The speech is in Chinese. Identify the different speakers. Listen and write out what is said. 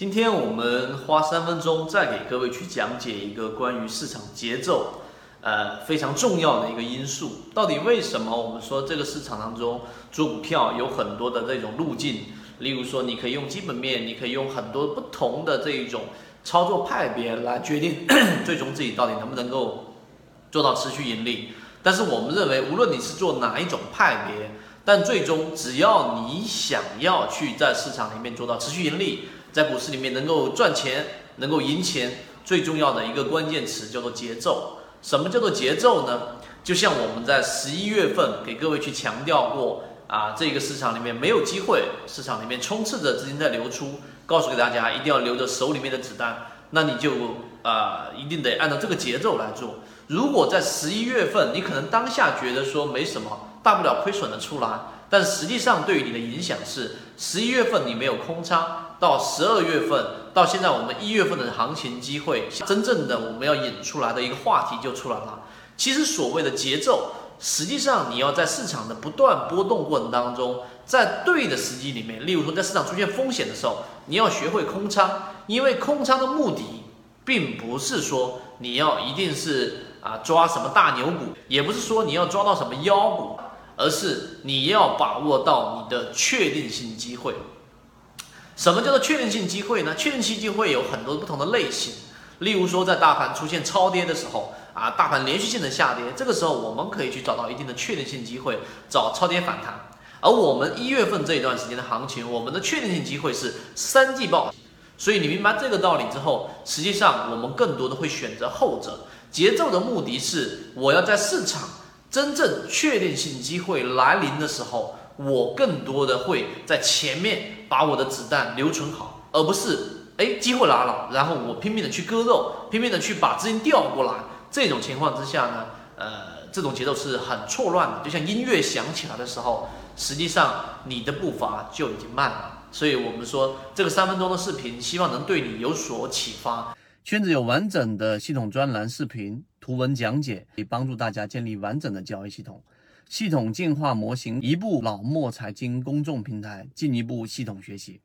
Speaker 1: 今天我们花三分钟再给各位去讲解一个关于市场节奏，呃非常重要的一个因素。到底为什么我们说这个市场当中做股票有很多的这种路径？例如说，你可以用基本面，你可以用很多不同的这一种操作派别来决定 最终自己到底能不能够做到持续盈利。但是我们认为，无论你是做哪一种派别，但最终只要你想要去在市场里面做到持续盈利。在股市里面能够赚钱，能够赢钱，最重要的一个关键词叫做节奏。什么叫做节奏呢？就像我们在十一月份给各位去强调过啊，这个市场里面没有机会，市场里面充斥着资金在流出，告诉给大家一定要留着手里面的子弹，那你就啊一定得按照这个节奏来做。如果在十一月份，你可能当下觉得说没什么，大不了亏损的出来。但实际上，对于你的影响是，十一月份你没有空仓，到十二月份，到现在我们一月份的行情机会，真正的我们要引出来的一个话题就出来了。其实所谓的节奏，实际上你要在市场的不断波动过程当中，在对的时机里面，例如说在市场出现风险的时候，你要学会空仓，因为空仓的目的，并不是说你要一定是啊抓什么大牛股，也不是说你要抓到什么妖股。而是你要把握到你的确定性机会。什么叫做确定性机会呢？确定性机会有很多不同的类型。例如说，在大盘出现超跌的时候，啊，大盘连续性的下跌，这个时候我们可以去找到一定的确定性机会，找超跌反弹。而我们一月份这一段时间的行情，我们的确定性机会是三季报。所以你明白这个道理之后，实际上我们更多的会选择后者。节奏的目的是我要在市场。真正确定性机会来临的时候，我更多的会在前面把我的子弹留存好，而不是哎机会来了，然后我拼命的去割肉，拼命的去把资金调过来。这种情况之下呢，呃，这种节奏是很错乱的。就像音乐响起来的时候，实际上你的步伐就已经慢了。所以我们说这个三分钟的视频，希望能对你有所启发。
Speaker 2: 圈子有完整的系统专栏视频。图文讲解可以帮助大家建立完整的交易系统，系统进化模型，一部老墨财经公众平台，进一步系统学习。